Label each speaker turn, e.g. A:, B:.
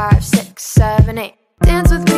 A: five, six, seven, eight. Dance with me